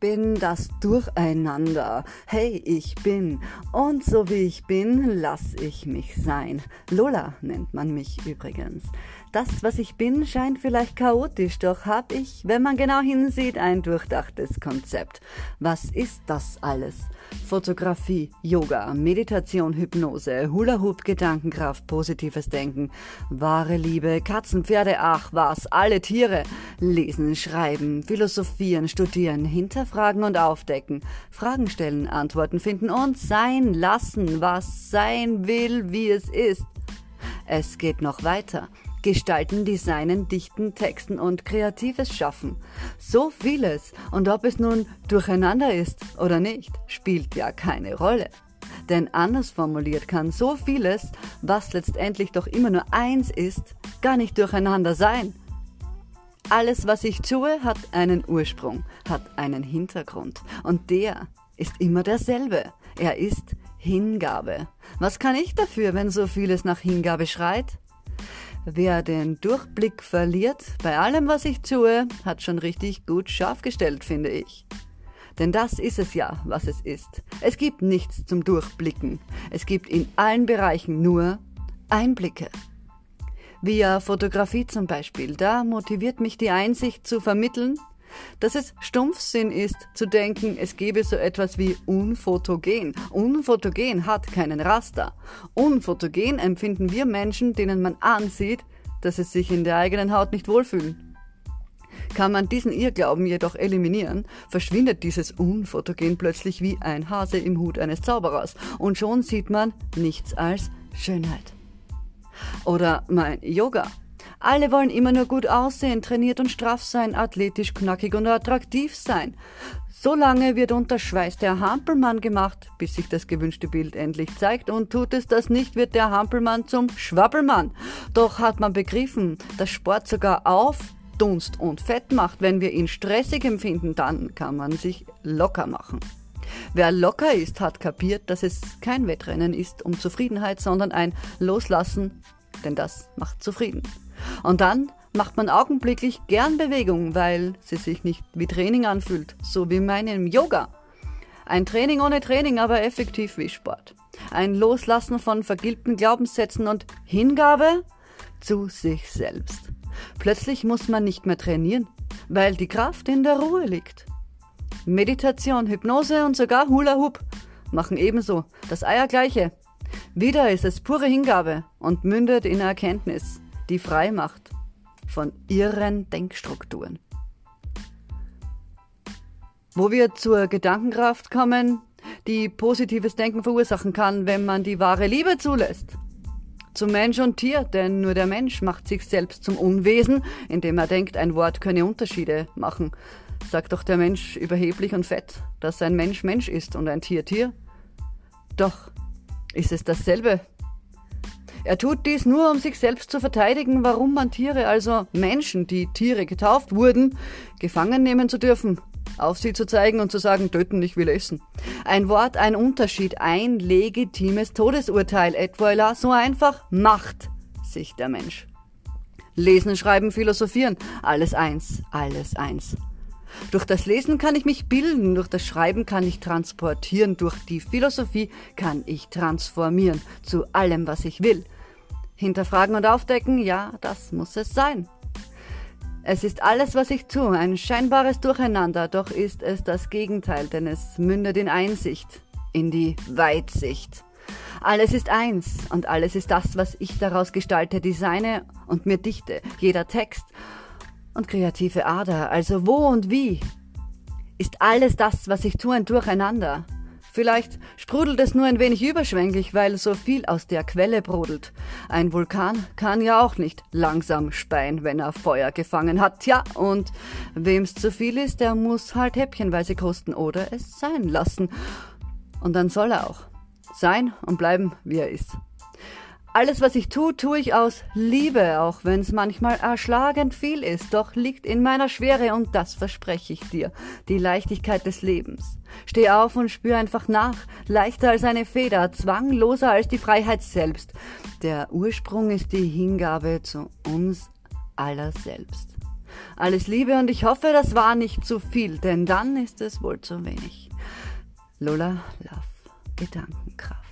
bin das Durcheinander. Hey, ich bin. Und so wie ich bin, lass ich mich sein. Lola nennt man mich übrigens. Das, was ich bin, scheint vielleicht chaotisch, doch hab ich, wenn man genau hinsieht, ein durchdachtes Konzept. Was ist das alles? Fotografie, Yoga, Meditation, Hypnose, Hula-Hoop, Gedankenkraft, positives Denken, wahre Liebe, Katzen, Pferde, ach was, alle Tiere, lesen, schreiben, philosophieren, studieren, hinterfragen und aufdecken, Fragen stellen, Antworten finden und sein lassen, was sein will, wie es ist. Es geht noch weiter. Gestalten, Designen, Dichten, Texten und kreatives Schaffen. So vieles. Und ob es nun durcheinander ist oder nicht, spielt ja keine Rolle. Denn anders formuliert kann so vieles, was letztendlich doch immer nur eins ist, gar nicht durcheinander sein. Alles, was ich tue, hat einen Ursprung, hat einen Hintergrund. Und der ist immer derselbe. Er ist Hingabe. Was kann ich dafür, wenn so vieles nach Hingabe schreit? Wer den Durchblick verliert bei allem, was ich tue, hat schon richtig gut scharf gestellt, finde ich. Denn das ist es ja, was es ist. Es gibt nichts zum Durchblicken. Es gibt in allen Bereichen nur Einblicke. Via Fotografie zum Beispiel, da motiviert mich die Einsicht zu vermitteln, dass es Stumpfsinn ist, zu denken, es gebe so etwas wie unfotogen. Unfotogen hat keinen Raster. Unfotogen empfinden wir Menschen, denen man ansieht, dass sie sich in der eigenen Haut nicht wohlfühlen. Kann man diesen Irrglauben jedoch eliminieren, verschwindet dieses Unfotogen plötzlich wie ein Hase im Hut eines Zauberers und schon sieht man nichts als Schönheit. Oder mein Yoga. Alle wollen immer nur gut aussehen, trainiert und straff sein, athletisch, knackig und attraktiv sein. So lange wird unter Schweiß der Hampelmann gemacht, bis sich das gewünschte Bild endlich zeigt und tut es das nicht, wird der Hampelmann zum Schwabbelmann. Doch hat man begriffen, dass Sport sogar auf Dunst und Fett macht. Wenn wir ihn stressig empfinden, dann kann man sich locker machen. Wer locker ist, hat kapiert, dass es kein Wettrennen ist um Zufriedenheit, sondern ein Loslassen, denn das macht zufrieden. Und dann macht man augenblicklich gern Bewegung, weil sie sich nicht wie Training anfühlt, so wie meinem Yoga. Ein Training ohne Training, aber effektiv wie Sport. Ein Loslassen von vergilbten Glaubenssätzen und Hingabe zu sich selbst. Plötzlich muss man nicht mehr trainieren, weil die Kraft in der Ruhe liegt. Meditation, Hypnose und sogar Hula Hoop machen ebenso das Eiergleiche. Wieder ist es pure Hingabe und mündet in Erkenntnis die frei macht von irren Denkstrukturen. Wo wir zur Gedankenkraft kommen, die positives Denken verursachen kann, wenn man die wahre Liebe zulässt. Zum Mensch und Tier, denn nur der Mensch macht sich selbst zum Unwesen, indem er denkt, ein Wort könne Unterschiede machen. Sagt doch der Mensch überheblich und fett, dass ein Mensch Mensch ist und ein Tier Tier. Doch ist es dasselbe er tut dies nur, um sich selbst zu verteidigen, warum man Tiere, also Menschen, die Tiere getauft wurden, gefangen nehmen zu dürfen, auf sie zu zeigen und zu sagen, töten, ich will essen. Ein Wort, ein Unterschied, ein legitimes Todesurteil, et voilà, so einfach macht sich der Mensch. Lesen, schreiben, philosophieren, alles eins, alles eins. Durch das Lesen kann ich mich bilden, durch das Schreiben kann ich transportieren, durch die Philosophie kann ich transformieren zu allem, was ich will. Hinterfragen und aufdecken, ja, das muss es sein. Es ist alles, was ich tue, ein scheinbares Durcheinander, doch ist es das Gegenteil, denn es mündet in Einsicht, in die Weitsicht. Alles ist eins und alles ist das, was ich daraus gestalte, designe und mir dichte, jeder Text und kreative Ader, also wo und wie, ist alles das, was ich tue, ein Durcheinander. Vielleicht sprudelt es nur ein wenig überschwänglich, weil so viel aus der Quelle brodelt. Ein Vulkan kann ja auch nicht langsam speien, wenn er Feuer gefangen hat. Tja, und wem's zu viel ist, der muss halt häppchenweise kosten oder es sein lassen. Und dann soll er auch sein und bleiben, wie er ist. Alles, was ich tue, tue ich aus Liebe, auch wenn es manchmal erschlagend viel ist, doch liegt in meiner Schwere und das verspreche ich dir, die Leichtigkeit des Lebens. Steh auf und spür einfach nach, leichter als eine Feder, zwangloser als die Freiheit selbst. Der Ursprung ist die Hingabe zu uns aller selbst. Alles Liebe und ich hoffe, das war nicht zu viel, denn dann ist es wohl zu wenig. Lola Love, Gedankenkraft.